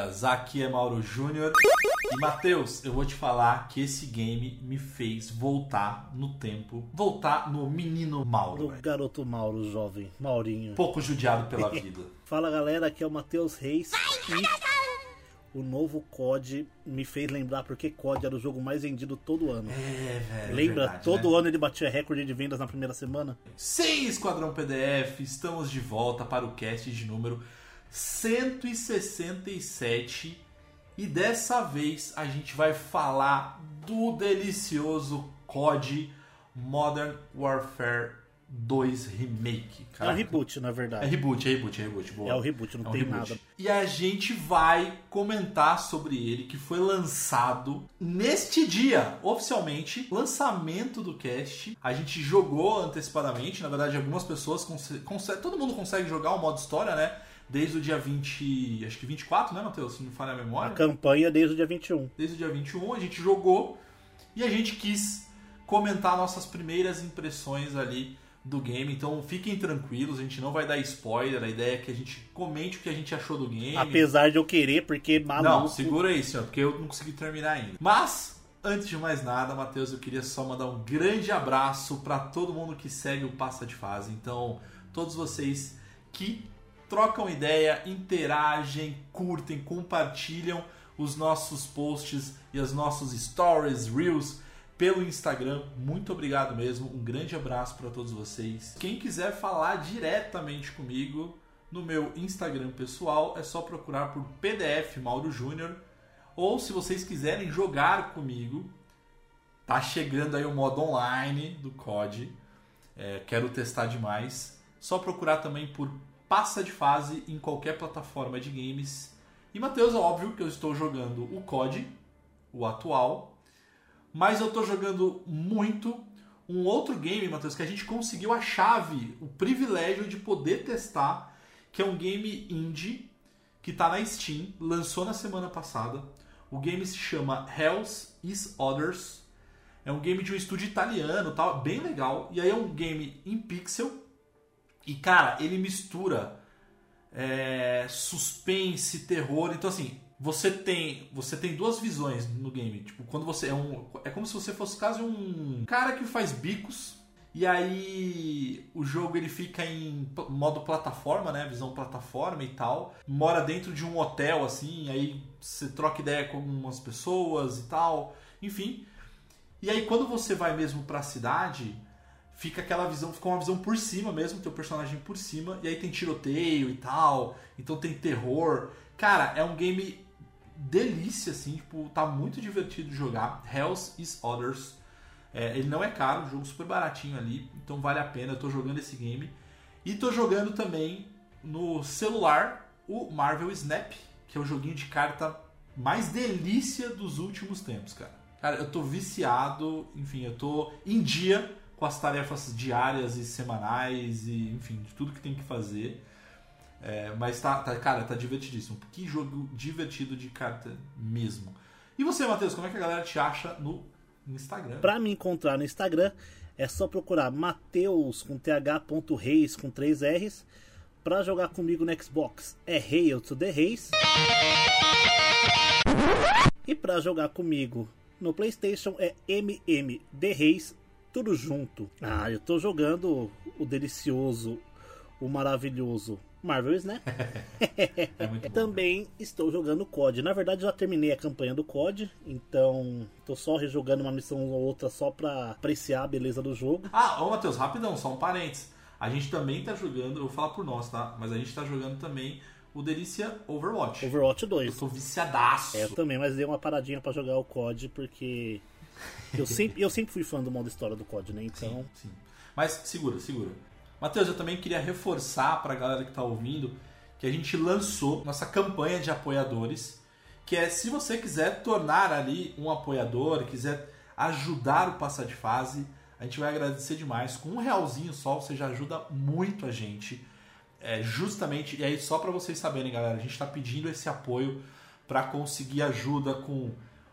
Toalhas, aqui é Mauro Júnior. E Matheus, eu vou te falar que esse game me fez voltar no tempo, voltar no menino Mauro, velho. garoto Mauro, jovem, Maurinho. Pouco judiado pela vida. Fala galera, aqui é o Matheus Reis e o novo COD me fez lembrar porque COD era o jogo mais vendido todo ano. É, velho. Lembra? verdade, todo né? ano ele batia recorde de vendas na primeira semana. Sim, Esquadrão PDF, estamos de volta para o cast de número 167 e dessa vez a gente vai falar do delicioso COD Modern Warfare 2 Remake. É um reboot, na É verdade. reboot, é reboot, é reboot. Boa. É o reboot, não É um tem reboot. nada. E a gente vai comentar sobre ele, que foi lançado neste dia, oficialmente, lançamento do cast. A gente jogou antecipadamente, na verdade, algumas pessoas conseguem. todo mundo consegue jogar o modo história, né? Desde o dia 20. Acho que 24, né, Matheus? Se não falha a A memória. campanha desde o dia 21. Desde o dia 21 a gente jogou e a gente quis comentar nossas primeiras impressões ali do game. Então fiquem tranquilos, a gente não vai dar spoiler. A ideia é que a gente comente o que a gente achou do game. Apesar de eu querer, porque maluco. Não, segura aí, senhor, porque eu não consegui terminar ainda. Mas, antes de mais nada, Matheus, eu queria só mandar um grande abraço para todo mundo que segue o Passa de Fase. Então, todos vocês que trocam ideia, interagem, curtem, compartilham os nossos posts e os nossos stories, reels pelo Instagram. Muito obrigado mesmo. Um grande abraço para todos vocês. Quem quiser falar diretamente comigo no meu Instagram pessoal, é só procurar por PDF Mauro Júnior. Ou se vocês quiserem jogar comigo, tá chegando aí o modo online do COD. É, quero testar demais. Só procurar também por Passa de Fase em qualquer plataforma de games. E Matheus, é óbvio que eu estou jogando o COD, o atual. Mas eu estou jogando muito um outro game, Matheus, que a gente conseguiu a chave, o privilégio de poder testar, que é um game indie que está na Steam, lançou na semana passada. O game se chama Hells is Others. É um game de um estúdio italiano, tal, bem legal. E aí é um game em pixel. E cara, ele mistura é, suspense, terror. Então assim, você tem você tem duas visões no game. Tipo, quando você é um é como se você fosse quase um cara que faz bicos. E aí o jogo ele fica em modo plataforma, né? Visão plataforma e tal. Mora dentro de um hotel assim, aí você troca ideia com algumas pessoas e tal. Enfim. E aí quando você vai mesmo pra cidade, fica aquela visão, fica uma visão por cima mesmo, teu personagem por cima, e aí tem tiroteio e tal, então tem terror. Cara, é um game delícia, assim, tipo, tá muito divertido jogar. Hells is Others. É, ele não é caro, um jogo super baratinho ali, então vale a pena. Eu tô jogando esse game. E tô jogando também no celular o Marvel Snap, que é o joguinho de carta mais delícia dos últimos tempos, cara. Cara, eu tô viciado, enfim, eu tô em dia com as tarefas diárias e semanais e, enfim, de tudo que tem que fazer. É, mas tá, tá, cara, tá divertidíssimo. Que jogo divertido de carta mesmo. E você, Matheus, como é que a galera te acha no Instagram? Pra me encontrar no Instagram, é só procurar Mateus com th.reis com 3 R's. Pra jogar comigo no Xbox é Hail to the Reis. E pra jogar comigo no PlayStation é MM The Reis, tudo junto. Ah, eu tô jogando o delicioso, o maravilhoso Marvel Snap. É muito bom. Também estou jogando COD. Na verdade, já terminei a campanha do COD, então tô só rejogando uma missão ou outra só pra apreciar a beleza do jogo. Ah, ô Matheus, rapidão, só um parênteses. A gente também tá jogando, eu vou falar por nós, tá? Mas a gente tá jogando também o Delícia Overwatch. Overwatch Eu 2. tô viciadaço. É, eu também, mas dei uma paradinha pra jogar o COD porque eu sempre, eu sempre fui fã do modo história do COD, né? Então, Sim, sim. Mas segura, segura. Matheus, eu também queria reforçar pra galera que tá ouvindo que a gente lançou nossa campanha de apoiadores, que é se você quiser tornar ali um apoiador, quiser ajudar o Passa de Fase, a gente vai agradecer demais. Com um realzinho só, você já ajuda muito a gente. É, justamente, e aí só pra vocês saberem, galera, a gente tá pedindo esse apoio pra conseguir ajuda com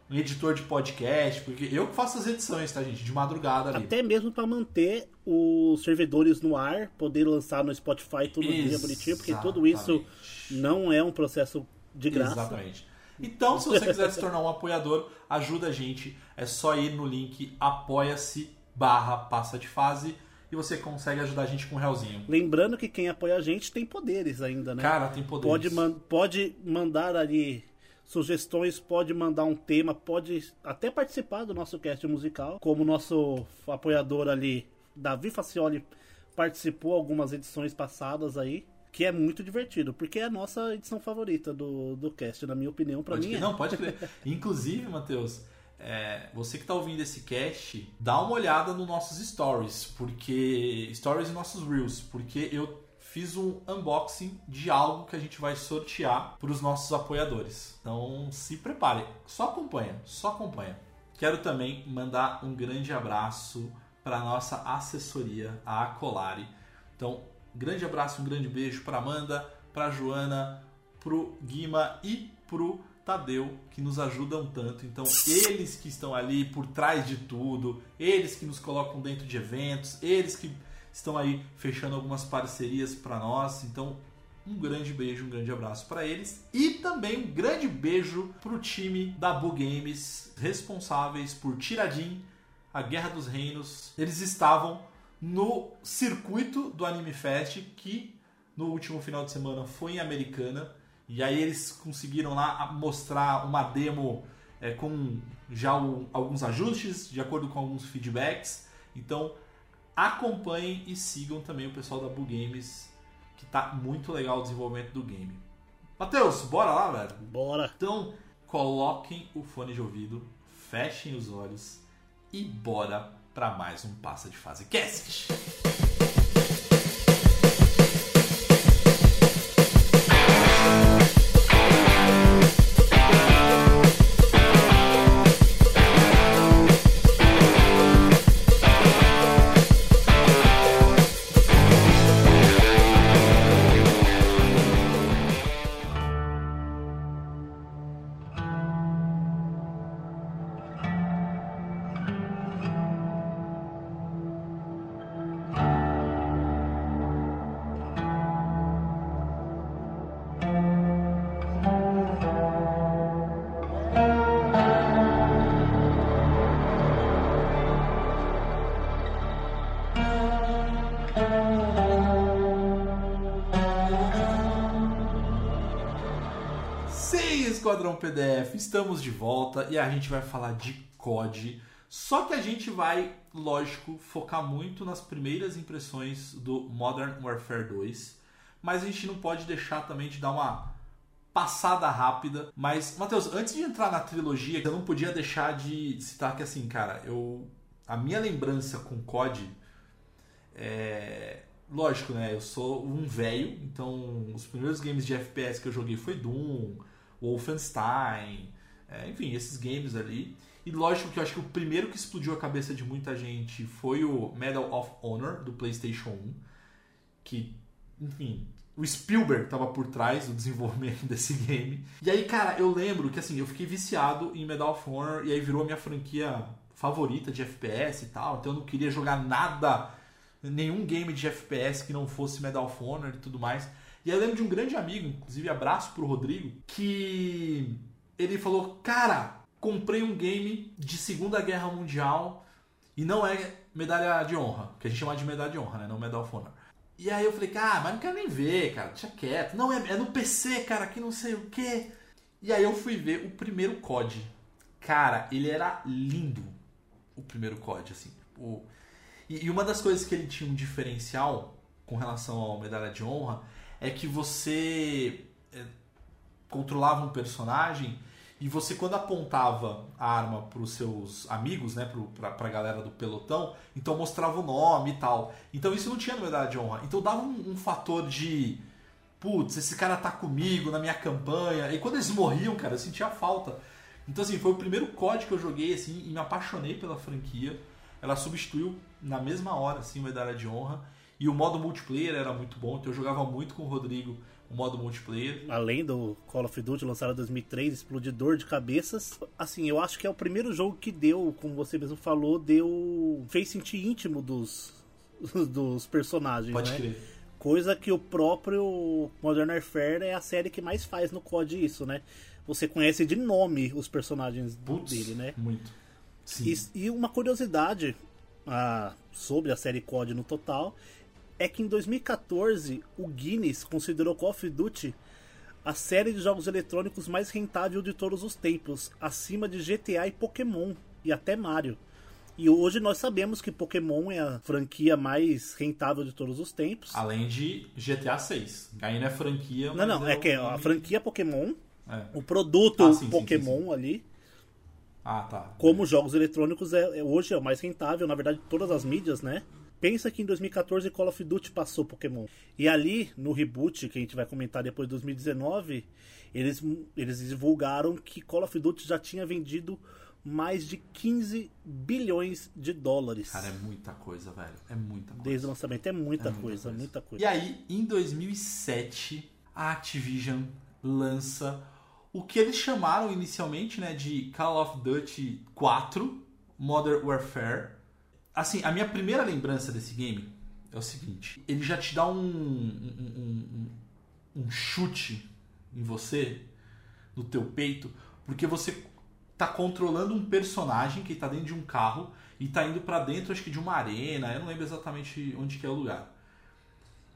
um editor de podcast, porque eu que faço as edições, tá, gente? De madrugada ali. até mesmo pra manter os servidores no ar, poder lançar no Spotify todo dia bonitinho, porque tudo isso Exatamente. não é um processo de graça. Exatamente. Então, se você quiser se tornar um apoiador, ajuda a gente. É só ir no link apoia-se barra passa de fase e você consegue ajudar a gente com um realzinho. Lembrando que quem apoia a gente tem poderes ainda, né? Cara, tem poder. pode, man- pode mandar ali sugestões, pode mandar um tema, pode até participar do nosso cast musical, como nosso apoiador ali, Davi Facioli, participou algumas edições passadas aí, que é muito divertido, porque é a nossa edição favorita do, do cast, na minha opinião, pra Pode mim. é. Não, pode crer. Inclusive, Matheus, é, você que tá ouvindo esse cast, dá uma olhada nos nossos stories, porque. Stories e nossos reels, porque eu fiz um unboxing de algo que a gente vai sortear para os nossos apoiadores. Então se prepare, só acompanha, só acompanha. Quero também mandar um grande abraço para nossa assessoria, a Acolari. Então, grande abraço, um grande beijo para Amanda, para Joana, pro Guima e pro Tadeu, que nos ajudam tanto. Então, eles que estão ali por trás de tudo, eles que nos colocam dentro de eventos, eles que estão aí fechando algumas parcerias para nós. Então, um grande beijo, um grande abraço para eles e também um grande beijo pro time da Bu Games, responsáveis por Tiradim, a Guerra dos Reinos. Eles estavam no circuito do Anime Fest, que no último final de semana foi em Americana. E aí eles conseguiram lá mostrar uma demo é, com já o- alguns ajustes, de acordo com alguns feedbacks. Então acompanhem e sigam também o pessoal da Bu Games, que tá muito legal o desenvolvimento do game. Matheus, bora lá, velho? Bora! Então, coloquem o fone de ouvido, fechem os olhos e bora para mais um Passa de Fase Cast. PDF, estamos de volta e a gente vai falar de COD. Só que a gente vai, lógico, focar muito nas primeiras impressões do Modern Warfare 2. Mas a gente não pode deixar também de dar uma passada rápida. Mas, Matheus, antes de entrar na trilogia, eu não podia deixar de citar que, assim, cara, eu. A minha lembrança com COD é. Lógico, né? Eu sou um velho, então os primeiros games de FPS que eu joguei foi Doom, Wolfenstein, é, enfim, esses games ali. E lógico que eu acho que o primeiro que explodiu a cabeça de muita gente foi o Medal of Honor do PlayStation 1, que, enfim, o Spielberg estava por trás do desenvolvimento desse game. E aí, cara, eu lembro que assim, eu fiquei viciado em Medal of Honor e aí virou a minha franquia favorita de FPS e tal, então eu não queria jogar nada nenhum game de FPS que não fosse Medal of Honor e tudo mais. E eu lembro de um grande amigo, inclusive abraço pro Rodrigo, que ele falou: Cara, comprei um game de Segunda Guerra Mundial e não é medalha de honra, que a gente chama de medalha de honra, né? Não Medal of Honor. E aí eu falei, cara, mas não quero nem ver, cara, deixa quieto. Não, é, é no PC, cara, que não sei o quê. E aí eu fui ver o primeiro COD. Cara, ele era lindo, o primeiro COD, assim. O... E, e uma das coisas que ele tinha um diferencial com relação ao medalha de honra é que você é, controlava um personagem e você quando apontava a arma para os seus amigos, né, para a galera do pelotão, então mostrava o nome e tal. Então isso não tinha no medalha de honra. Então dava um, um fator de putz, esse cara tá comigo na minha campanha. E quando eles morriam, cara, eu sentia falta. Então assim, foi o primeiro código que eu joguei assim e me apaixonei pela franquia. Ela substituiu na mesma hora assim, medalha de honra. E o modo multiplayer era muito bom, então eu jogava muito com o Rodrigo o modo multiplayer. Além do Call of Duty lançado em 2003, explodidor de cabeças. Assim, eu acho que é o primeiro jogo que deu, como você mesmo falou, deu fez sentir íntimo dos dos personagens, Pode né? crer. Coisa que o próprio Modern Warfare é a série que mais faz no COD isso, né? Você conhece de nome os personagens Putz, dele, né? Muito. Sim. E, e uma curiosidade ah, sobre a série COD no total é que em 2014 o Guinness considerou Call of Duty a série de jogos eletrônicos mais rentável de todos os tempos, acima de GTA e Pokémon e até Mario. E hoje nós sabemos que Pokémon é a franquia mais rentável de todos os tempos. Além de GTA 6. Aí não é franquia, não, não, é o que a nome- franquia Pokémon, É. o produto Ah, sim, sim, Pokémon sim, sim. ali, Ah, tá. como jogos eletrônicos é, é- hoje é o mais rentável, na verdade, todas as mídias, né? Pensa que em 2014 Call of Duty passou Pokémon. E ali, no reboot, que a gente vai comentar depois de 2019, eles, eles divulgaram que Call of Duty já tinha vendido mais de 15 bilhões de dólares. Cara, é muita coisa, velho. É muita coisa. Desde o lançamento. É muita, É muita coisa, coisa. muita coisa. E aí, em 2007, a Activision lança o que eles chamaram inicialmente né, de Call of Duty 4 Modern Warfare. Assim, a minha primeira lembrança desse game é o seguinte: ele já te dá um, um, um- um- chute em você, no teu peito, porque você tá controlando um personagem que tá dentro de um carro e tá indo pra dentro, acho que de uma arena, eu não lembro exatamente onde que é o lugar.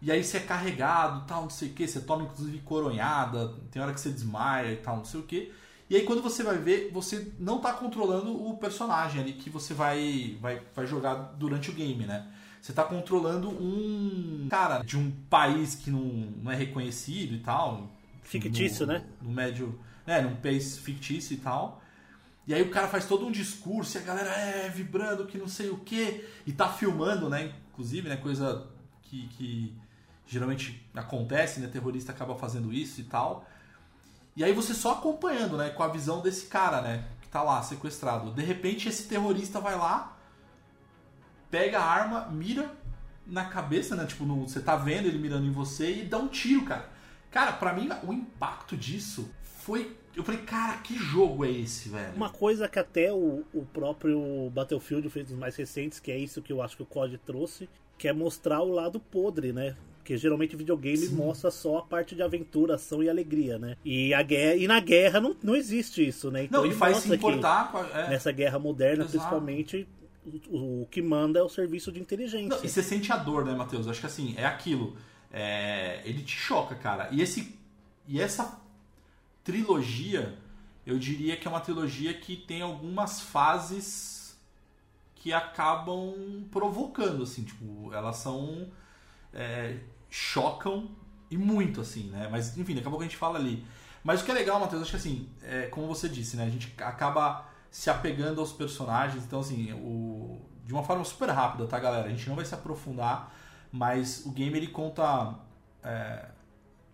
E aí você é carregado, tal, não sei o que, você toma inclusive coronhada, tem hora que você desmaia e tal, não sei o que. E aí quando você vai ver, você não tá controlando o personagem ali que você vai, vai, vai jogar durante o game, né? Você tá controlando um cara de um país que não, não é reconhecido e tal. Fictício, no- né? No médio. É, num país fictício e tal. E aí o cara faz todo um discurso e a galera é vibrando que não sei o que e tá filmando, né? Inclusive, né? Coisa que, que geralmente acontece, né? Terrorista acaba fazendo isso e tal. E aí você só acompanhando, né? Com a visão desse cara, né? Que tá lá sequestrado. De repente esse terrorista vai lá, pega a arma, mira na cabeça, né? Tipo, no- você tá vendo ele mirando em você e dá um tiro, cara. Cara, pra mim o impacto disso foi. Eu falei, cara, que jogo é esse, velho? Uma coisa que até o, o próprio Battlefield fez dos mais recentes, que é isso que eu acho que o COD trouxe, que é mostrar o lado podre, né? Porque geralmente videogame mostra só a parte de aventura, ação e alegria, né? E, a guerra, e na guerra não, não existe isso, né? Então Não, e ele faz se que importar com a. é. nessa guerra moderna, Exato. principalmente, o, o que manda é o serviço de inteligência. Não, e você sente a dor, né, Matheus? Acho que assim, é aquilo. É, ele te choca, cara. E, esse, e essa trilogia, eu diria que é uma trilogia que tem algumas fases que acabam provocando, assim, tipo, elas são. é, chocam e muito, assim, né? Mas, enfim, daqui a pouco a gente fala ali. Mas o que é legal, Matheus, acho que assim, é, como você disse, né? A gente acaba se apegando aos personagens, então, assim, o, de uma forma super rápida, tá, galera? A gente não vai se aprofundar, mas o game ele conta é,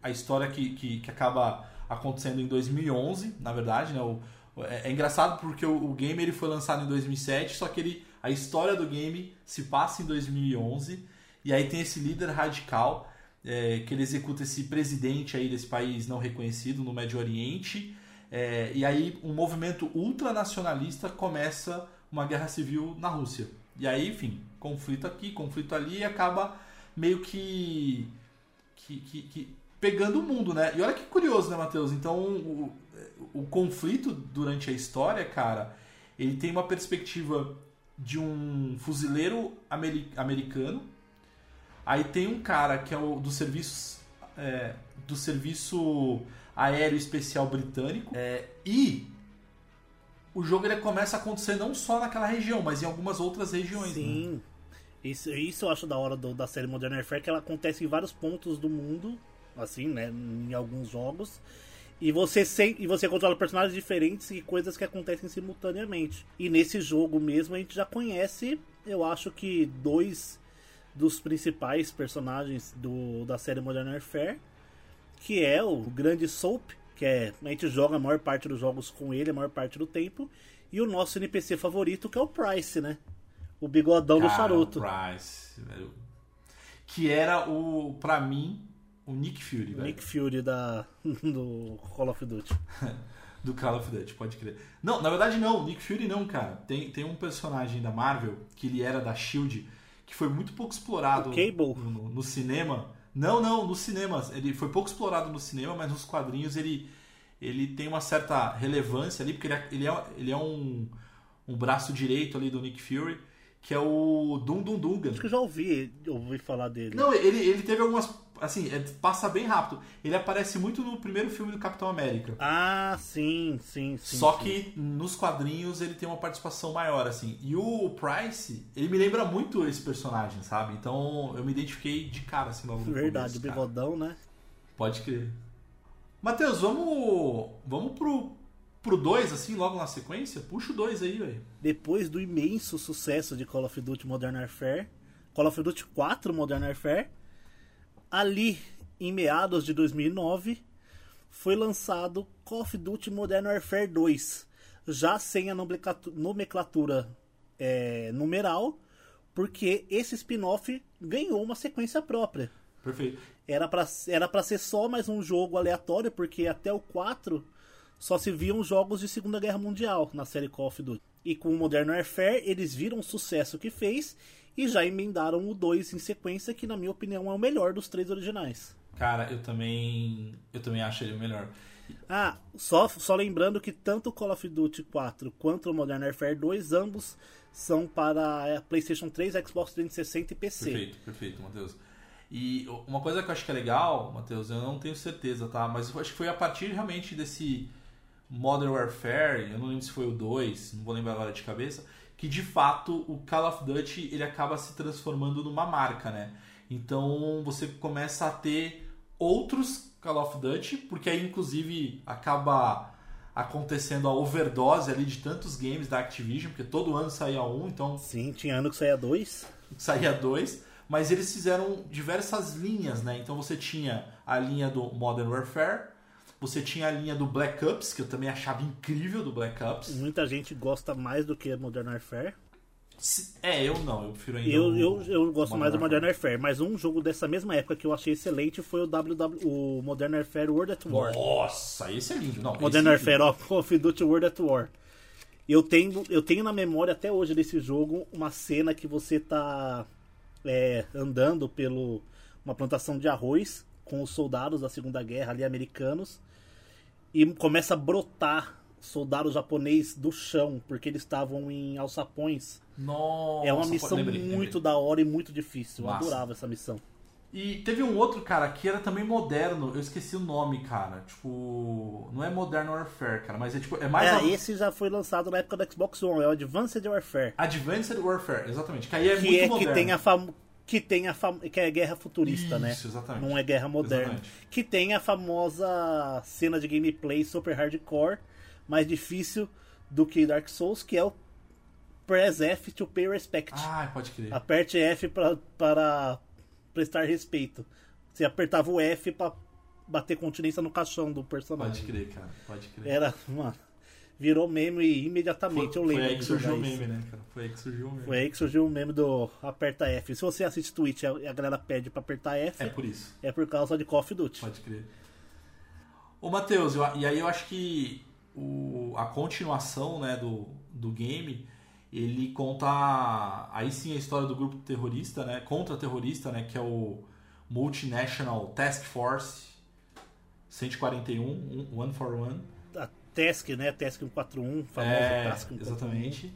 a história que, que, que acaba acontecendo em 2011, na verdade, né? O, é, é engraçado porque o, o game ele foi lançado em 2007, só que ele, a história do game se passa em 2011 e aí tem esse líder radical é, que ele executa esse presidente aí desse país não reconhecido no Médio Oriente é, e aí um movimento ultranacionalista começa uma guerra civil na Rússia. E aí, enfim, conflito aqui, conflito ali e acaba meio que, que, que- que pegando o mundo, né? E olha que curioso, né, Matheus? Então, o- o conflito durante a história, cara, ele tem uma perspectiva de um fuzileiro ameri- americano. Aí tem um cara que é o do serviço é, do serviço aéreo especial britânico. É, e o jogo ele começa a acontecer não só naquela região, mas em algumas outras regiões. né? Sim. Isso, isso eu acho da hora do- da série Modern Warfare, que ela acontece em vários pontos do mundo, assim, né? Em alguns jogos. E você, sem, e você controla personagens diferentes e coisas que acontecem simultaneamente. E nesse jogo mesmo a gente já conhece, eu acho que dois dos principais personagens do, da série Modern Warfare, que é o grande Soap, que é, a gente joga a maior parte dos jogos com ele, a maior parte do tempo, e o nosso NPC favorito, que é o Price, né? O bigodão do Cara, charuto. o Price, velho. Que era o, pra mim, o Nick Fury, velho. Nick Fury da, do Call of Duty. Do Call of Duty, pode crer. Não, na verdade não, Nick Fury não, cara. Tem, tem um personagem da Marvel, que ele era da SHIELD, que foi muito pouco explorado? No, no- no cinema. Não, não, no cinema. Ele foi pouco explorado no cinema, mas nos quadrinhos ele, ele tem uma certa relevância ali, porque ele é, ele é, ele é um, um braço direito ali do Nick Fury, que é o Dum Dum Dugan. Acho que eu já ouvi, ouvi falar dele. Não, ele, ele teve algumas. Assim, é, passa bem rápido. Ele aparece muito no primeiro filme do Capitão América. Ah, sim, sim, sim. Só sim. que nos quadrinhos ele tem uma participação maior, assim. E o Price, ele me lembra muito esse personagem, sabe? Então eu me identifiquei de cara, assim, logo no Verdade, começo, o bigodão, né? Pode crer. Matheus, vamos. Vamos pro. Pro 2, assim, logo na sequência? Puxa o 2 aí, velho. Depois do imenso sucesso de Call of Duty Modern Warfare, Call of Duty 4 Modern Warfare, ali em meados de 2009 foi lançado Call of Duty Modern Warfare 2, já sem a nomenclatu- nomenclatura é, numeral, porque esse spin-off ganhou uma sequência própria. Perfeito. Era pra, era pra ser só mais um jogo aleatório, porque até o 4 só se viam jogos de Segunda Guerra Mundial na série Call of Duty. E com o Modern Warfare, eles viram o sucesso que fez e já emendaram o 2 em sequência, que na minha opinião é o melhor dos três originais. Cara, eu também. Eu também acho ele o melhor. Ah, só, só lembrando que tanto o Call of Duty 4 quanto o Modern Warfare 2, ambos são para a PlayStation 3, Xbox 360 e PC. Perfeito, perfeito, Matheus. E uma coisa que eu acho que é legal, Matheus, eu não tenho certeza, tá? Mas eu acho que foi a partir realmente desse Modern Warfare, eu não lembro se foi o 2, não vou lembrar agora de cabeça, que de fato o Call of Duty ele acaba se transformando numa marca, né? Então você começa a ter outros Call of Duty, porque aí inclusive acaba acontecendo a overdose ali de tantos games da Activision, porque todo ano saía um, então Sim, tinha ano que saía dois. saía dois, mas eles fizeram diversas linhas, né? Então você tinha a linha do Modern Warfare, você tinha a linha do Black Ops, que eu também achava incrível do Black Ops. Muita gente gosta mais do que Modern Warfare. É, eu não, eu prefiro ainda Eu, o eu, eu gosto mais do Modern Warfare. Warfare, mas um jogo dessa mesma época que eu achei excelente foi o WW, o Modern Warfare World at War. Nossa, esse é lindo. Não, Modern é Warfare, ó, Call of Duty World at War. Eu tenho, eu tenho na memória até hoje desse jogo uma cena que você tá é, andando pelo uma plantação de arroz com os soldados da Segunda Guerra ali americanos e começa a brotar soldados japonês do chão porque eles estavam em alçapões. Nossa, é uma missão lembrei, lembrei. muito da hora e muito difícil. Eu Massa. adorava essa missão. E teve um outro, cara, que era também moderno, eu esqueci o nome, cara. Tipo, não é Modern Warfare, cara, mas é tipo, é mais É, a- esse já foi lançado na época do Xbox One, é o Advanced Warfare. Advanced Warfare, exatamente. Que aí é que muito é moderno. que tem a fam... que tem a fam... que é guerra futurista, né? Isso, exatamente. Não é guerra moderna. Exatamente. Que tem a famosa cena de gameplay super hardcore, mais difícil do que Dark Souls, que é o Press F to pay respect. Ah, pode crer. Aperte F pra, para prestar respeito. Você apertava o F pra bater continência no caixão do personagem. Pode crer, cara. Pode crer. Era, mano, virou meme imediatamente, foi, eu lembro foi aí que surgiu o meme, né, cara? Foi aí que surgiu o meme. Foi aí que surgiu o meme do aperta F. Se você assiste Twitch e a a galera pede pra apertar F, É por isso. é por causa de Call of Duty. Pode crer. Ô, Matheus, eu- e aí eu acho que o, a continuação né, do, do game, ele conta aí sim a história do grupo terrorista, né? Contra-terrorista, né? Que é o Multinational Task Force 141, um- One for One. Task, né? Task 141, famoso É, Task 141. exatamente.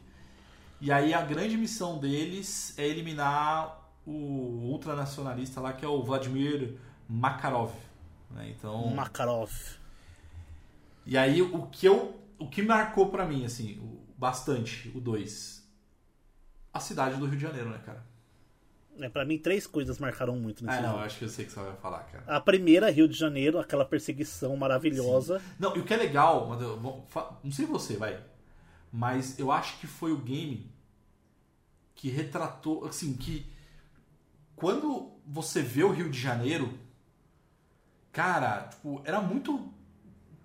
E aí a grande missão deles é eliminar o ultranacionalista lá, que é o Vladimir Makarov. né? Então, Makarov. E aí o que eu o que marcou pra mim assim, bastante, o 2, a cidade do Rio de Janeiro, né, cara? É, pra mim, três coisas marcaram muito nesse Ah, não, acho que eu sei que você vai falar, cara. A primeira, Rio de Janeiro, aquela perseguição maravilhosa. Não, e o que é legal, não sei você, vai, mas eu acho que foi o game que retratou, assim, que quando você vê o Rio de Janeiro, cara, tipo, era muito.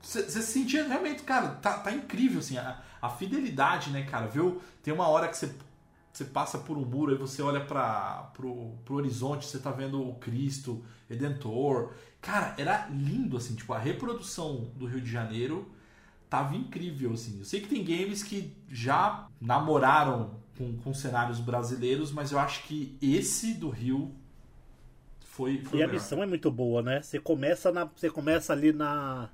Você você sentia realmente, cara, tá, tá incrível, assim, a, a fidelidade, né, cara? Viu? Tem uma hora que você, você passa por um muro, aí você olha para pro, pro horizonte, você tá vendo o Cristo, Redentor. Cara, era lindo, assim, tipo, a reprodução do Rio de Janeiro tava incrível, assim. Eu sei que tem games que já namoraram com, com cenários brasileiros, mas eu acho que esse do Rio foi, foi E a missão é muito boa, né? Você começa, na, você começa ali na,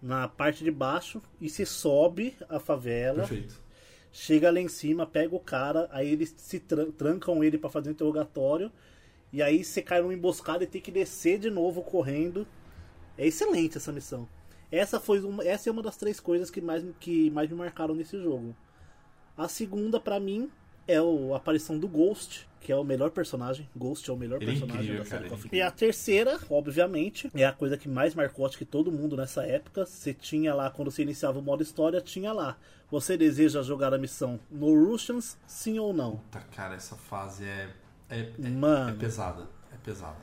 na parte de baixo e você sobe a favela, Perfeito. Chega lá em cima, pega o cara, aí eles se tran- trancam ele pra fazer um interrogatório, e aí você cai numa emboscada e tem que descer de novo correndo. É excelente essa missão. Essa foi uma, essa é uma das três coisas que mais, que mais me marcaram nesse jogo. A segunda, pra mim, é o- a aparição do Ghost, que é o melhor personagem. Ghost é o melhor Ele é personagem incrível, da série ele é. E a terceira, obviamente, é a coisa que mais marcou acho que todo mundo nessa época. Você tinha lá, quando você iniciava o modo história, tinha lá. Você deseja jogar a missão no Russians, sim ou não? Puta, cara, essa fase é, é, é, Mano. é pesada. É pesada.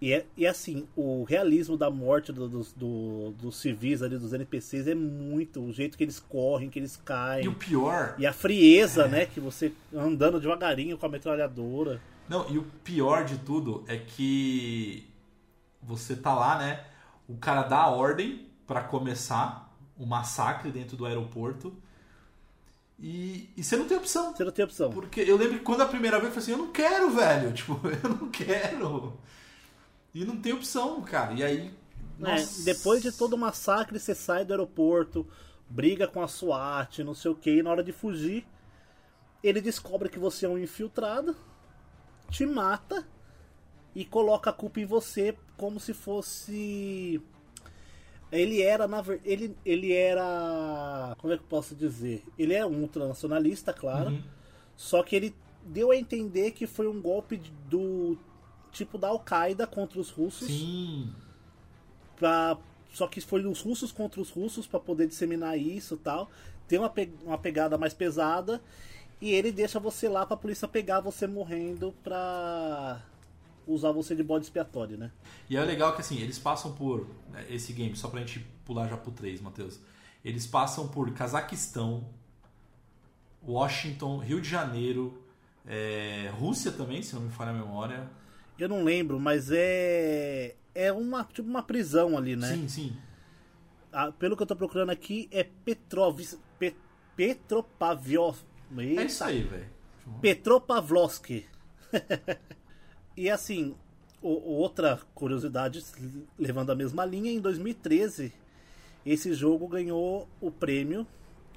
E, é, e assim, o realismo da morte do- dos, do- dos civis ali, dos NPCs, é muito. O jeito que eles correm, que eles caem. E o pior. E a frieza, né? Que você andando devagarinho com a metralhadora. Não, e o pior de tudo é que você tá lá, né? O cara dá a ordem pra começar o massacre dentro do aeroporto. E, e você não tem opção. Você não tem opção. Porque eu lembro que quando a primeira vez eu falei assim, eu não quero, velho. Tipo, eu não quero. E não tem opção, cara. E aí. É, depois de todo o massacre, você sai do aeroporto, briga com a SWAT, não sei o que, e na hora de fugir, ele descobre que você é um infiltrado, te mata e coloca a culpa em você como se fosse. Ele era, na ver... ele, ele era. Como é que eu posso dizer? Ele é um ultranacionalista, claro. Uhum. Só que ele deu a entender que foi um golpe do tipo da Al-Qaeda contra os russos. Sim. Pra... Só que foi os russos contra os russos para poder disseminar isso e tal. Tem uma, pe- uma pegada mais pesada. E ele deixa você lá pra polícia pegar você morrendo pra usar você de bode expiatório, né? E é legal que assim, eles passam por. né, Esse game, só pra gente pular já pro 3, Matheus. Eles passam por Cazaquistão, Washington, Rio de Janeiro, é, Rússia também, se não me falha a memória. Eu não lembro, mas é. É uma, tipo uma prisão ali, né? Sim, sim. Ah, pelo que eu tô procurando aqui, é Petrov... Pe... Petropavlov... É isso aí, velho. Petropavlovsk. e assim, o- outra curiosidade, levando a mesma linha, em 2013, esse jogo ganhou o prêmio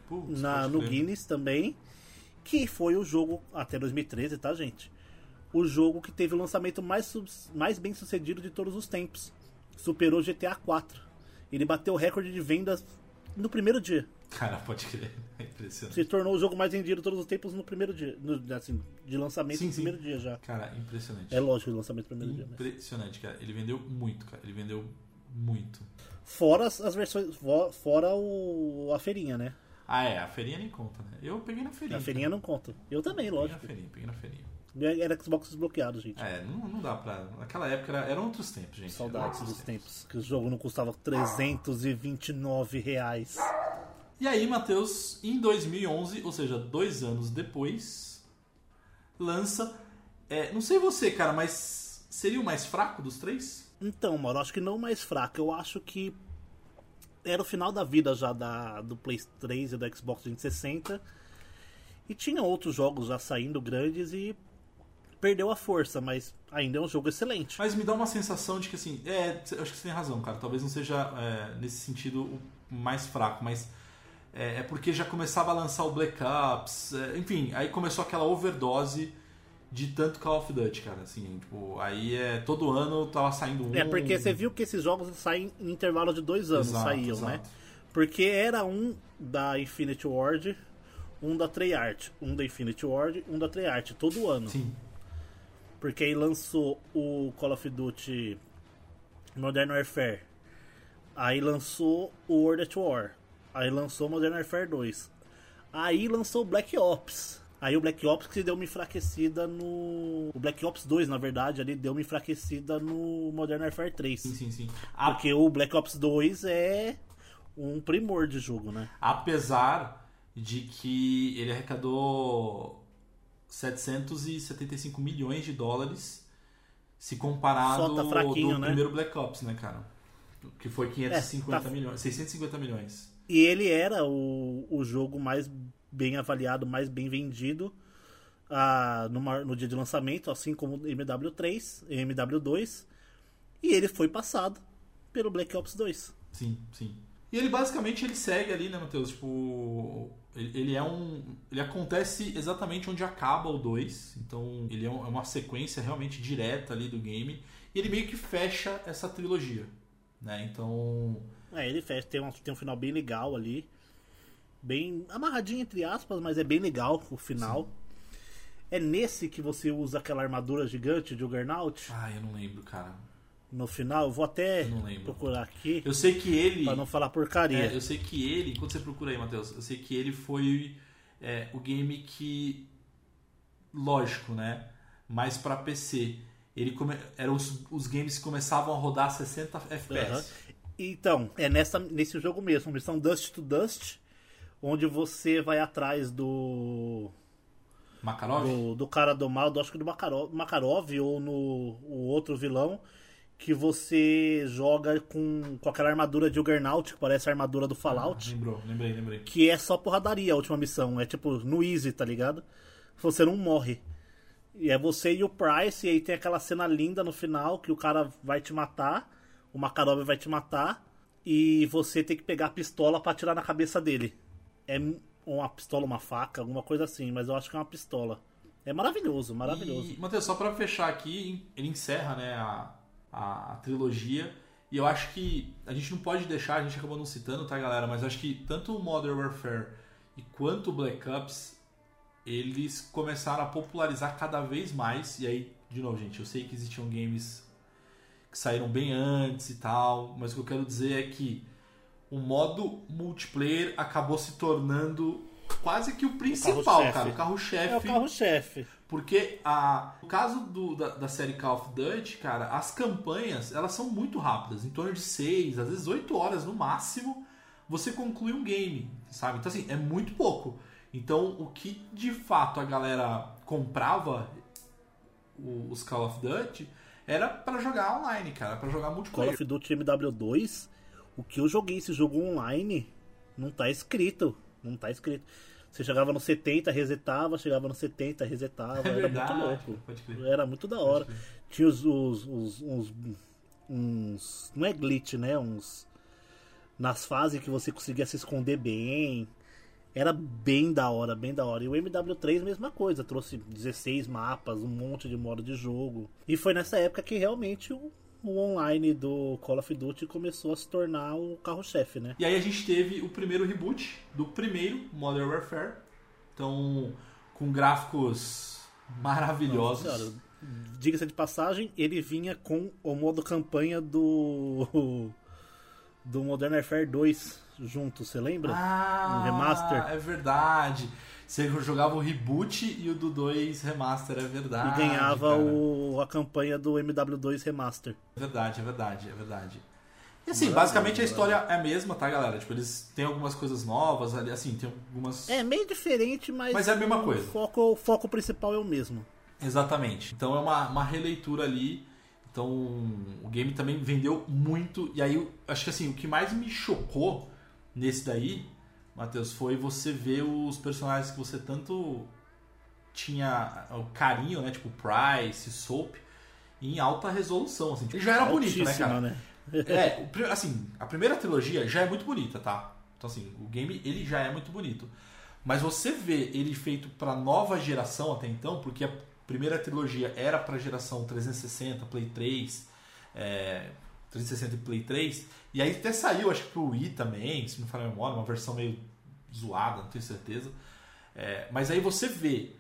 Putz, na, no. Guinness também, que foi o jogo, até 2013, tá, gente? O jogo que teve o lançamento mais, mais bem sucedido de todos os tempos. Superou GTA 4. Ele bateu o recorde de vendas no primeiro dia. Cara, pode crer. É impressionante. Se tornou o jogo mais vendido de todos os tempos no primeiro dia. No, assim, de lançamento Sim, no sim. primeiro dia já. Cara, impressionante. É lógico, o lançamento no primeiro dia. Né? Impressionante, cara. Ele vendeu muito, cara. Ele vendeu muito. Fora as, as versões. fo- Fora o, a feirinha, né? Ah, é. A feirinha nem conta, né? Eu peguei na feirinha. A feirinha não conta. Eu também, Peguei lógico. na feirinha, peguei na feirinha. Era Xbox desbloqueado, gente. É, não, não dá pra. Naquela época era, eram outros tempos, gente. Saudades dos tempos. Que o jogo não custava 329 reais. E aí, Matheus, em 2011, ou seja, dois anos depois, lança. é, não sei você, cara, mas seria o mais fraco dos três? Então, mano, acho que não o mais fraco. Eu acho que era o final da vida já da, do Play 3 e do Xbox 360. E tinha outros jogos já saindo grandes e perdeu a força, mas ainda é um jogo excelente. Mas me dá uma sensação de que, assim, é, acho que você tem razão, cara. Talvez não seja, é, nesse sentido, o mais fraco, mas é, é porque já começava a lançar o Black Ops, é, enfim, aí começou aquela overdose de tanto Call of Duty, cara, assim, tipo, aí é todo ano tava saindo um. É porque você viu que esses jogos saem em intervalo de dois anos, Exato, saíam, exato. né? Porque era um da Infinity Ward, um da Treyarch, um da Infinity Ward, um da Treyarch, todo ano. Sim, Porque aí lançou o Call of Duty Modern Warfare. Aí lançou o World at War. Aí lançou Modern Warfare 2. Aí lançou o Black Ops. Aí o Black Ops que deu uma enfraquecida no. O Black Ops 2, na verdade, ali deu uma enfraquecida no Modern Warfare 3. sim, sim, sim. A- Porque o Black Ops 2 é um primor de jogo, né? apesar de que ele arrecadou 775 milhões de dólares se comparado Só tá fraquinho, do né? primeiro Black Ops, né, cara? Que foi 550 É, tá- milhões, 650 milhões. E ele era o, o jogo mais bem avaliado, mais bem vendido ah, numa- no dia de lançamento, assim como o MW3, MW2. E ele foi passado pelo Black Ops 2. Sim, sim. E ele basicamente ele segue ali, né, Matheus? Tipo, ele é um. Ele acontece exatamente onde acaba o 2. Então, ele é, é uma sequência realmente direta ali do game. E ele meio que fecha essa trilogia. Né? Então. É, ele fecha, tem um, tem um final bem legal ali. Bem amarradinho, entre aspas, mas é bem legal o final. É nesse que você usa aquela armadura gigante de Juggernaut Ai, eu não lembro, cara. No final. Eu vou até procurar aqui Eu sei que ele. pra não falar porcaria. É, eu sei que ele, enquanto você procura aí, Matheus, eu sei que ele foi é, o game que, lógico, né? Mais pra PC. Ele come... eram os, os games que começavam a rodar a 60 FPS. Aham. Então, é nessa, nesse jogo mesmo, missão Dust to Dust, onde você vai atrás do. Makarov? do, do cara do mal, do, acho que do Makarov, Makarov ou no o outro vilão, que você joga com, com aquela armadura de Juggernaut, que parece a armadura do Fallout, Lembrou, lembrei, lembrei. que é só porradaria a última missão, é tipo no easy, tá ligado? Você não morre. E é você e o Price, e aí tem aquela cena linda no final que o cara vai te matar, o Makarov vai te matar, e você tem que pegar a pistola pra atirar na cabeça dele. É uma pistola, uma faca, alguma coisa assim, mas eu acho que é uma pistola. É maravilhoso, maravilhoso. E, Matheus, só pra fechar aqui, ele encerra né, a, a, a trilogia. E eu acho que a gente não pode deixar, a gente acabou não citando, tá, galera? Mas eu acho que tanto o Modern Warfare e quanto o Black Ops, eles começaram a popularizar cada vez mais. E aí, de novo, gente, eu sei que existiam games que saíram bem antes e tal, mas o que eu quero dizer é que o modo multiplayer acabou se tornando quase que o principal, carro-chefe. cara, o carro-chefe. É o carro-chefe. Porque a, no caso do- da, da série Call of Duty, cara, as campanhas elas são muito rápidas, em torno de 6, às vezes 8 horas no máximo, você conclui um game, sabe? Então assim, é muito pouco. Então o que de fato a galera comprava o- os Call of Duty era pra jogar online, cara, pra jogar Call multiplayer. of Duty MW2, o que eu joguei esse jogo online, não tá escrito. Não tá escrito. Você chegava no 70, resetava, chegava no 70, resetava. É era verdade, muito louco. Era muito da hora. Tinha os, os, os- uns, uns. Não é glitch, né? Uns. Nas fases que você conseguia se esconder bem. Era bem da hora, bem da hora. E o MW3, mesma coisa. Trouxe 16 mapas, um monte de modo de jogo. E foi nessa época que realmente o, o online do Call of Duty começou a se tornar o carro-chefe, né? E aí a gente teve o primeiro reboot do primeiro Modern Warfare. Então, com gráficos maravilhosos. Nossa Diga-se de passagem, ele vinha com o modo campanha do. do Modern Warfare 2 junto, você lembra? Ah, Um remaster. É verdade. Você jogava o reboot e o do 2 remaster, é verdade. e ganhava cara. o, a campanha do MW2 Remaster. É verdade, é verdade, é verdade. E assim, basicamente a história é a mesma, tá, galera? Tipo, eles têm algumas coisas novas ali, assim, tem algumas. É meio diferente, mas. Mas é a mesma o coisa. Foco, o foco principal é o mesmo. Exatamente. Então é uma, uma releitura ali. Então o game também vendeu muito. E aí, acho que assim, o que mais me chocou nesse daí, Matheus, foi você ver os personagens que você tanto tinha o carinho, né? Tipo Price, Soap, em alta resolução. Assim. Tipo, já era bonito, né, cara? né? É, assim, a primeira trilogia já é muito bonita, tá? Então assim, o game ele já é muito bonito. Mas você vê ele feito pra nova geração até então, porque a primeira trilogia era pra geração 360, Play 3, é, 360 e Play 3, e aí até saiu, acho que pro Wii também, se não me falha a memória, uma versão meio zoada, não tenho certeza. É, mas aí você vê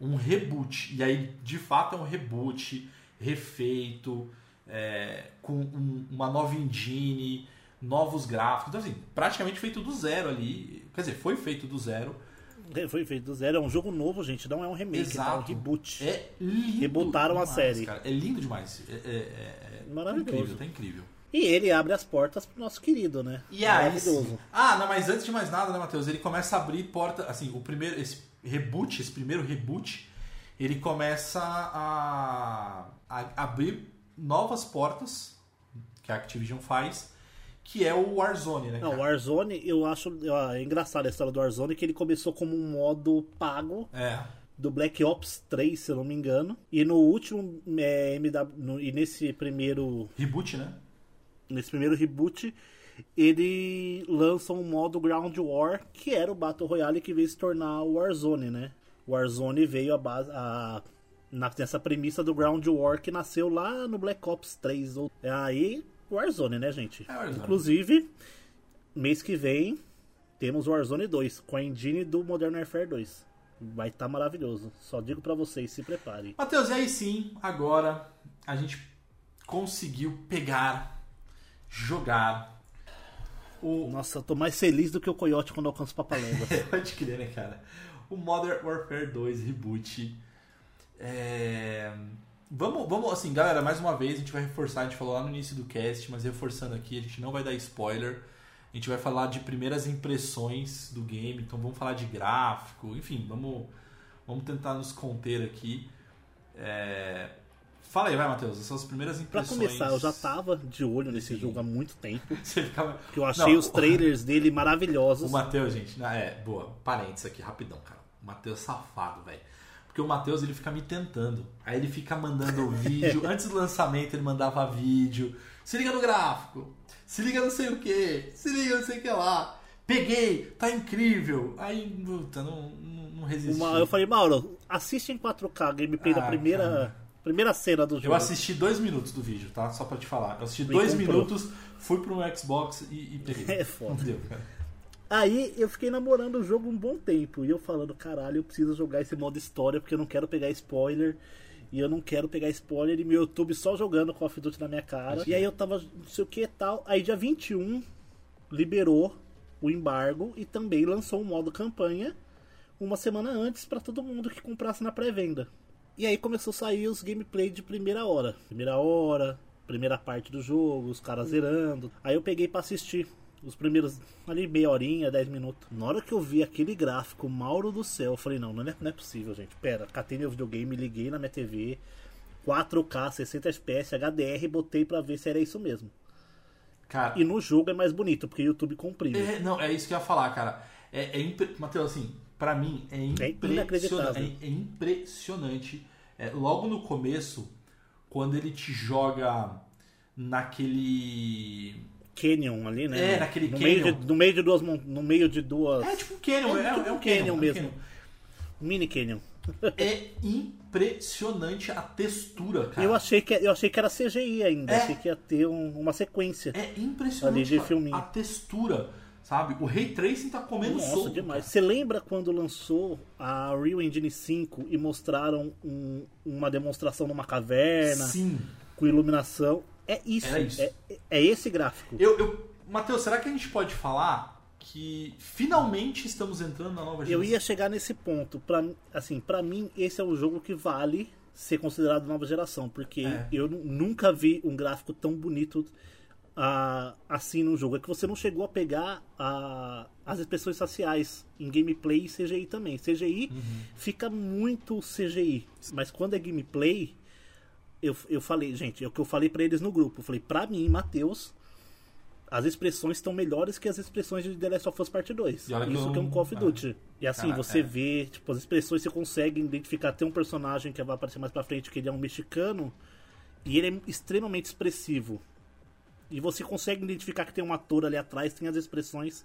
um reboot, e aí de fato é um reboot refeito, é, com um- uma nova engine, novos gráficos, então assim, praticamente feito do zero ali, quer dizer, foi feito do zero. É, Foi feito do zero, é um jogo novo, gente, não é um remake, tá? É um reboot. É lindo. Rebootaram a demais, série. cara. É lindo demais. É, é- é- é Maravilhoso. incrível, tá incrível. E ele abre as portas pro nosso querido, né? E aí. Ah, não, mas antes de mais nada, né, Matheus? Ele começa a abrir porta. Assim, o primeiro. Esse reboot, esse primeiro reboot, ele começa a, a abrir novas portas que a Activision faz, que é o Warzone, né? Não, o cara? Warzone, eu acho ah, é engraçado a história do Warzone, que ele começou como um modo pago É. do Black Ops 3, se eu não me engano. E no último é, MW, no- e nesse primeiro Reboot, né? Nesse primeiro reboot, ele lança um modo Ground War, que era o Battle Royale que veio se tornar o Warzone, né? O Warzone veio a base a, na- nessa premissa do Ground War que nasceu lá no Black Ops 3. ou- É aí Warzone, né, gente? É Warzone. Inclusive, mês que vem temos o Warzone 2 com a engine do Modern Warfare 2. Vai estar maravilhoso. Só digo pra vocês, se preparem. Matheus, e aí sim, agora a gente conseguiu pegar, jogar o. Nossa, eu tô mais feliz do que o Coyote quando alcança o Papalégua. Pode crer, né, cara? O Modern Warfare 2 Reboot. É... Vamos, vamos, assim, galera, mais uma vez a gente vai reforçar, a gente falou lá no início do cast, mas reforçando aqui, a gente não vai dar spoiler. A gente vai falar de primeiras impressões do game, então vamos falar de gráfico, enfim, vamos, vamos tentar nos conter aqui. É... Fala aí, vai, Matheus, as suas primeiras Pra impressões. começar, eu já tava de olho nesse Sim. jogo há muito tempo. Você ficava... Porque eu achei Não, os trailers dele O maravilhosos. Matheus, gente, é, boa, parênteses aqui, rapidão, cara. O Matheus é safado, velho. Porque o Matheus, ele fica me tentando. Aí ele fica mandando vídeo. Antes do lançamento, ele mandava vídeo. Se liga no gráfico. Se liga não sei o que. Se liga não sei o que lá. Peguei, tá incrível. Aí, puta, não, não, não resisti. Uma- eu falei, Mauro, assiste em 4K a gameplay da Ah, primeira, cara. Primeira cena do Eu jogo. assisti dois minutos do vídeo, tá? Só pra te falar. Eu assisti Me dois comprou. minutos, fui pro Xbox e, e peguei. É foda. Deu. Aí eu fiquei namorando o jogo um bom tempo. E eu falando, caralho, eu preciso jogar esse modo história porque eu não quero pegar spoiler. E eu não quero pegar spoiler e meu YouTube só jogando Call of Duty na minha cara. E aí eu tava, não sei o que tal. Aí dia 21 liberou o embargo e também lançou um modo campanha uma semana antes pra todo mundo que comprasse na pré-venda. E aí começou a sair os gameplay de primeira hora. Primeira hora, primeira parte do jogo, os caras zerando. Aí eu peguei pra assistir os primeiros ali meia horinha, 10 minutos. Na hora que eu vi aquele gráfico, Mauro do céu, eu falei, não, não é, não é possível, gente. Pera, catei meu videogame, liguei na minha TV, 4K, 60 FPS, HDR, botei pra ver se era isso mesmo. Cara, E no jogo é mais bonito, porque o YouTube comprime. É, não, é isso que eu ia falar, cara. É, é impre... Matheus, assim, pra mim é impressionante. inacreditável. É, é impressionante. É, logo no começo, quando ele te joga naquele. Canyon ali, né? É, naquele no meio, canyon. de, no meio de duas no meio de duas É tipo um canyon, é, É é, tipo um um canyon, canyon é um mesmo. canyon. mini canyon. É impressionante a textura, cara. Eu achei que eu achei que era CGI ainda, É. achei que ia ter um- uma sequência. É impressionante Ali de filminho. a textura, sabe? O Ray Tracing tá comendo Nossa, solto. demais. cara. Você lembra quando lançou a Real Engine 5 e mostraram um- uma demonstração numa caverna Sim. com iluminação? É isso. Era isso. É, é esse gráfico. Eu, eu... Matheus, será que a gente pode falar que finalmente estamos entrando na nova Eu geração? ia chegar nesse ponto. Pra, assim, pra mim, esse é um jogo que vale ser considerado nova geração, porque É. eu nu- nunca vi um gráfico tão bonito ah, assim no jogo. É que você não chegou a pegar ah, as expressões faciais em gameplay e CGI também. CGI fica muito CGI, mas quando é gameplay, eu, eu falei, gente, é o que eu falei pra eles no grupo. Eu falei, pra mim, Matheus, as expressões estão melhores que as expressões de The Last of Us Part 2. E olha que Isso que é um Call of é. Duty. E assim, você é. vê, tipo, as expressões você consegue identificar. Tem um personagem que vai aparecer mais pra frente, que ele é um mexicano, e ele é extremamente expressivo. E você consegue identificar que tem um ator ali atrás, tem as expressões.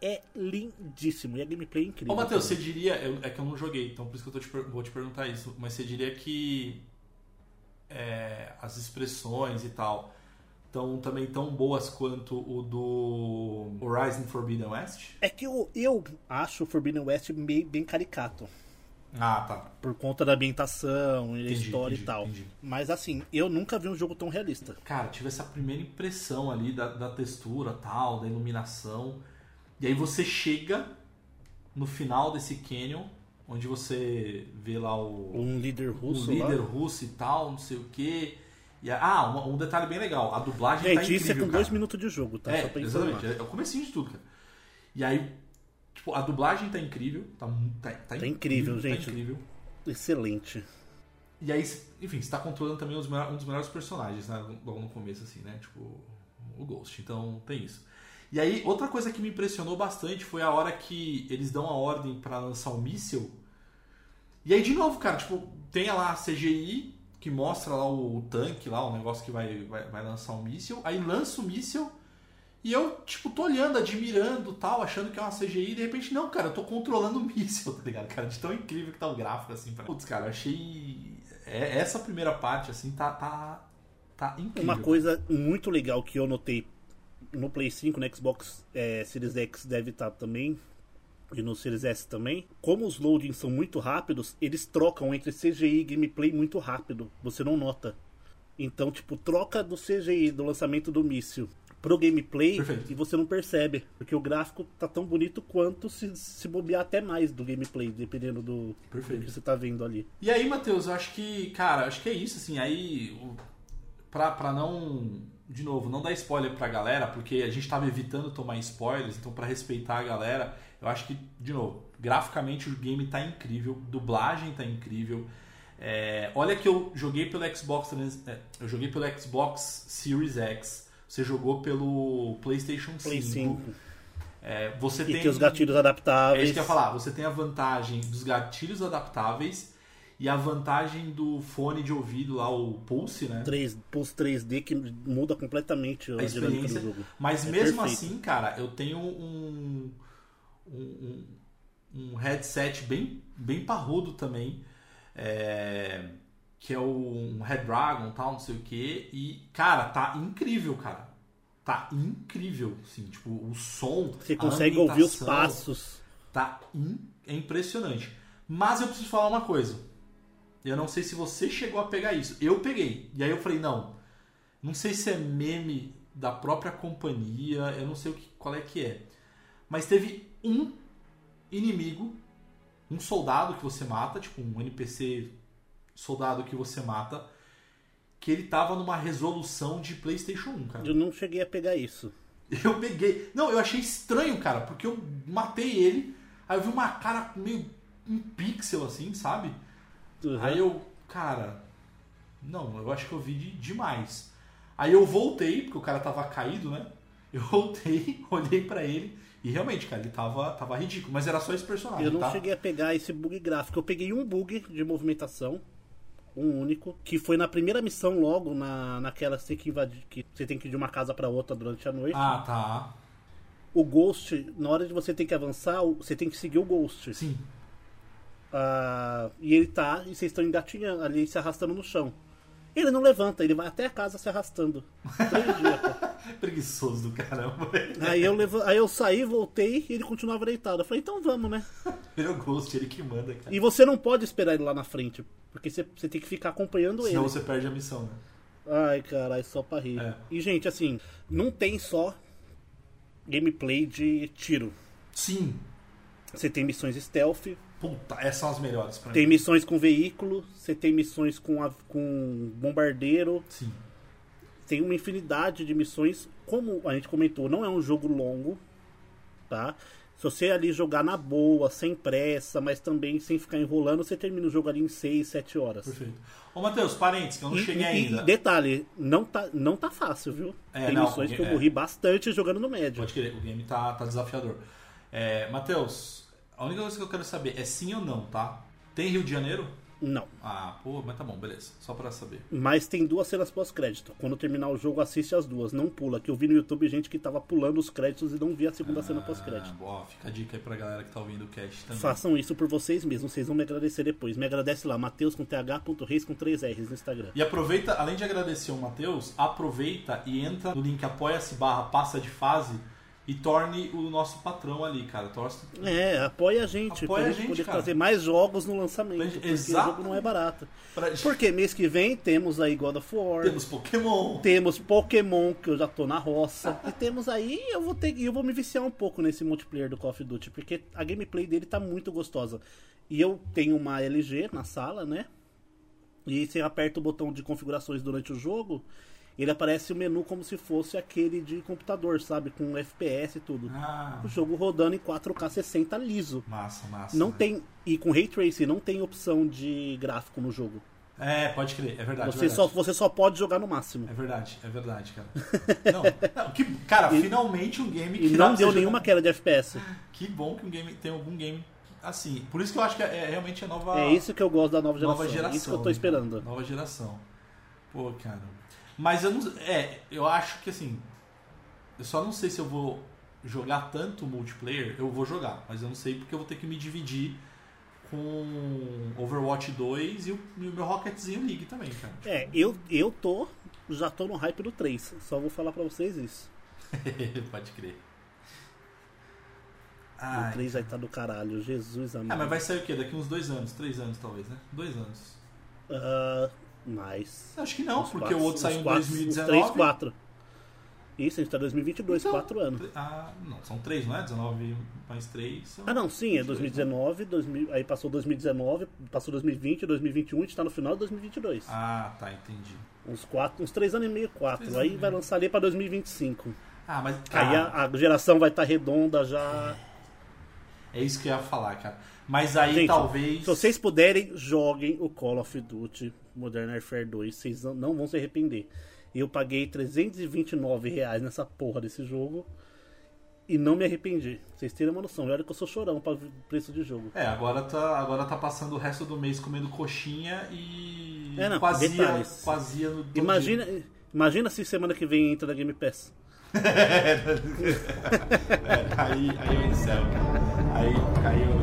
É lindíssimo. E a gameplay é incrível. Ô, Matheus, você diria. eu- é que eu não joguei, então por isso que eu te vou te perguntar isso. Mas você diria que é, as expressões e tal estão também tão boas quanto o do Horizon Forbidden West? É que eu, eu acho o Forbidden West meio, bem caricato. Ah, tá. Por conta da ambientação e da história entendi, e tal. entendi. Mas assim, eu nunca vi um jogo tão realista. Cara, tive essa primeira impressão ali da, da textura tal, da iluminação. E aí você chega no final desse canyon, onde você vê lá o, Um líder russo o líder lá. russo e tal, não sei o quê. E ah, um, um detalhe bem legal, a dublagem tá Gente, incrível, isso é com cara. dois minutos de jogo, tá? É, exatamente, informar. é o comecinho de tudo, cara. E aí, tipo, a dublagem tá incrível, tá, tá, tá Tá incrível, tá gente. incrível. Excelente. E aí, enfim, você tá controlando também um dos melhores personagens, né? Logo no começo, assim, né? Tipo, o Ghost. Então, tem isso. E aí, outra coisa que me impressionou bastante foi a hora que eles dão a ordem pra lançar o míssil. E aí, de novo, cara, tipo, tem lá a CGI que mostra lá o, o tanque, lá, o negócio que vai, vai, vai lançar o míssil. Aí lança o míssil. E eu, tipo, tô olhando, admirando tal, achando que é uma CGI, e de repente, não, cara, eu tô controlando o míssil, tá ligado, cara? De tão incrível que tá o gráfico, assim. Pra... Putz, cara, achei. é- essa primeira parte, assim, tá. tá, tá incrível. Uma coisa muito legal que eu notei no Play 5, no Xbox é, Series X deve estar também, e no Series S também. Como os loadings são muito rápidos, eles trocam entre CGI e gameplay muito rápido. Você não nota. Então, tipo, troca do CGI do lançamento do míssil pro gameplay Perfeito. e você não percebe. Porque o gráfico tá tão bonito quanto se, se bobear até mais do gameplay, dependendo do, do que você tá vendo ali. E aí, Matheus, eu acho que, cara, acho que é isso, assim, aí, o- pra, pra não, de novo, não dar spoiler pra galera, porque a gente tava evitando tomar spoilers, então pra respeitar a galera, eu acho que, de novo, graficamente o game tá incrível, dublagem tá incrível, é, olha que eu joguei pelo Xbox, 300 é, eu joguei pelo Xbox Series X, você jogou pelo PlayStation 5, Play 5. É, você E tem tem os gatilhos é adaptáveis. isso que eu ia falar. Você tem a vantagem dos gatilhos adaptáveis e a vantagem do fone de ouvido lá, o Pulse, né? 3, Pulse 3D que muda completamente a, A dinâmica do experiência. jogo. Mas É mesmo perfeito. assim, cara, eu tenho um, um, um, um headset bem, bem parrudo também. é, que é o um Red Dragon tal, não sei o que. E, cara, tá incrível, cara. Tá incrível, assim, tipo, o som. Você consegue ouvir os passos. Tá im- é impressionante. Mas eu preciso falar uma coisa. Eu não sei se você chegou a pegar isso. Eu peguei. E aí eu falei, não. Não sei se é meme da própria companhia. Eu não sei o que, qual é que é. Mas teve um inimigo, um soldado que você mata, tipo um NPC soldado que você mata, que ele tava numa resolução de PlayStation 1, cara. Eu não cheguei a pegar isso. Eu peguei. Não, eu achei estranho, cara, porque eu matei ele, aí eu vi uma cara meio um pixel assim, sabe? Uhum. Aí eu, cara, não, eu acho que eu vi de- demais. Aí eu voltei, porque o cara tava caído, né? Eu voltei, olhei pra ele e realmente, cara, ele tava, tava ridículo, mas era só esse personagem, Eu não tá? cheguei a pegar esse bug gráfico. Eu peguei um bug de movimentação, um único, que foi na primeira missão logo, na, naquela que você tem que invadir, que você tem que ir de uma casa pra outra durante a noite. Ah, tá. O Ghost, na hora de você ter que avançar, você tem que seguir o Ghost. Sim. Ah, e ele tá, e vocês estão engatinhando ali, se arrastando no chão. Ele não levanta, ele vai até a casa se arrastando. Três dias, pô. Preguiçoso do caramba. Aí eu, levo, aí eu saí, voltei e ele continuava deitado. Eu falei, então vamos, né? Ele é o Ghost, ele que manda, cara. E você não pode esperar ele lá na frente, porque você, você tem que ficar acompanhando Senão ele. você perde a missão, né? Ai, caralho, só pra rir. É. E, gente, assim, não tem só gameplay de tiro. Sim. Você tem missões stealth, Puta, essas são as melhores pra tem mim. missões com veículo, você tem missões com, a- com bombardeiro, Sim. tem uma infinidade de missões. Como a gente comentou, não é um jogo longo, tá? Se você ali jogar na boa, sem pressa, mas também sem ficar enrolando, você termina o jogo ali em 6, 7 horas. Perfeito. Ô, Matheus, parênteses, que eu não E- cheguei e- ainda. detalhe, não tá, não tá fácil, viu? É, Tem não, missões que eu é. morri bastante jogando no médio. Pode querer, o game tá, tá desafiador. É, Matheus, a única coisa que eu quero saber é sim ou não, tá? Tem Rio de Janeiro? Não. Ah, pô, mas tá bom, beleza. Só pra saber. Mas tem duas cenas pós-crédito. Quando terminar o jogo, assiste as duas. Não pula. Que eu vi no YouTube gente que tava pulando os créditos e não via a segunda cena pós-crédito. Ah, ó, fica a dica aí pra galera que tá ouvindo o cast também. Façam isso por vocês mesmos. Vocês vão me agradecer depois. Me agradece lá, Mateus com th.reis com 3 R's no Instagram. E aproveita, além de agradecer o Matheus, aproveita e entra no link apoia-se barra passa de fase e torne o nosso patrão ali, cara. Torce... É, apoia a gente. Apoia pra a gente poder cara. trazer mais jogos no lançamento. Gente- Porque o Exato. jogo não é barato. Porque mês que vem temos aí God of War. Temos Pokémon. Temos Pokémon, que eu já tô na roça. e temos aí, eu vou ter eu vou me viciar um pouco nesse multiplayer do Call of Duty, porque a gameplay dele tá muito gostosa. E eu tenho uma LG na sala, né? E você aperta o botão de configurações durante o jogo, ele aparece o menu como se fosse aquele de computador, sabe? Com FPS e tudo. Ah, O jogo rodando em 4K 60 liso. massa, massa. Não né? tem. E com Ray Tracing não tem opção de gráfico no jogo. É, pode crer, é verdade. Você é só, verdade. você só pode jogar no máximo. É verdade, é verdade, cara. Não, não, que, cara, finalmente um game que E não deu nenhuma queda de FPS. Que bom que um game tem algum game assim. Por isso que eu acho que é, é realmente a nova. É isso que eu gosto da nova geração. Nova geração. É isso que eu tô né? esperando. Nova geração. Pô, cara. Mas eu não. É, eu acho que assim. Eu só não sei se eu vou jogar tanto multiplayer. Eu vou jogar, mas eu não sei porque eu vou ter que me dividir com Overwatch 2 e o, e o meu Rocketzinho League também, cara. É, eu, eu tô. Já tô no hype do 3. Só vou falar pra vocês isso. Pode crer. o Ai, 3 vai estar do caralho. Jesus amado. Ah, mas vai sair o quê? Daqui uns dois anos, três anos talvez, né? Dois anos. Ah, mais. Acho que não, porque quatro- o outro saiu em quatro- 2019. Uns 3, 4. Isso, a gente tá em 2022, Então, 4 anos. Ah, não, são três, não é? 19 mais 3. Ah, não, sim, é 2019, 2000, aí passou 2019, passou 2020, 2021, a gente tá no final de 2022. Ah, tá, entendi. Uns, quatro, uns 3 anos e meio, 4. Três Aí vai lançar ali pra 2025. Ah, mas. Aí a, a geração vai estar redonda já. É isso que eu ia falar, cara. Mas aí Gente, talvez. Se vocês puderem, joguem o Call of Duty Modern Warfare 2. Vocês não- vão se arrepender. Eu paguei 329 reais nessa porra desse jogo e não me arrependi. Vocês terem uma noção. Olha que eu sou chorão para preço de jogo. É, agora tá, agora tá passando o resto do mês comendo coxinha e. É, não, detalhes. quazia no. Imagina, dia. imagina se semana que vem entra na Game Pass. É, aí, aí eu encerro, cara. Aí, aí eu.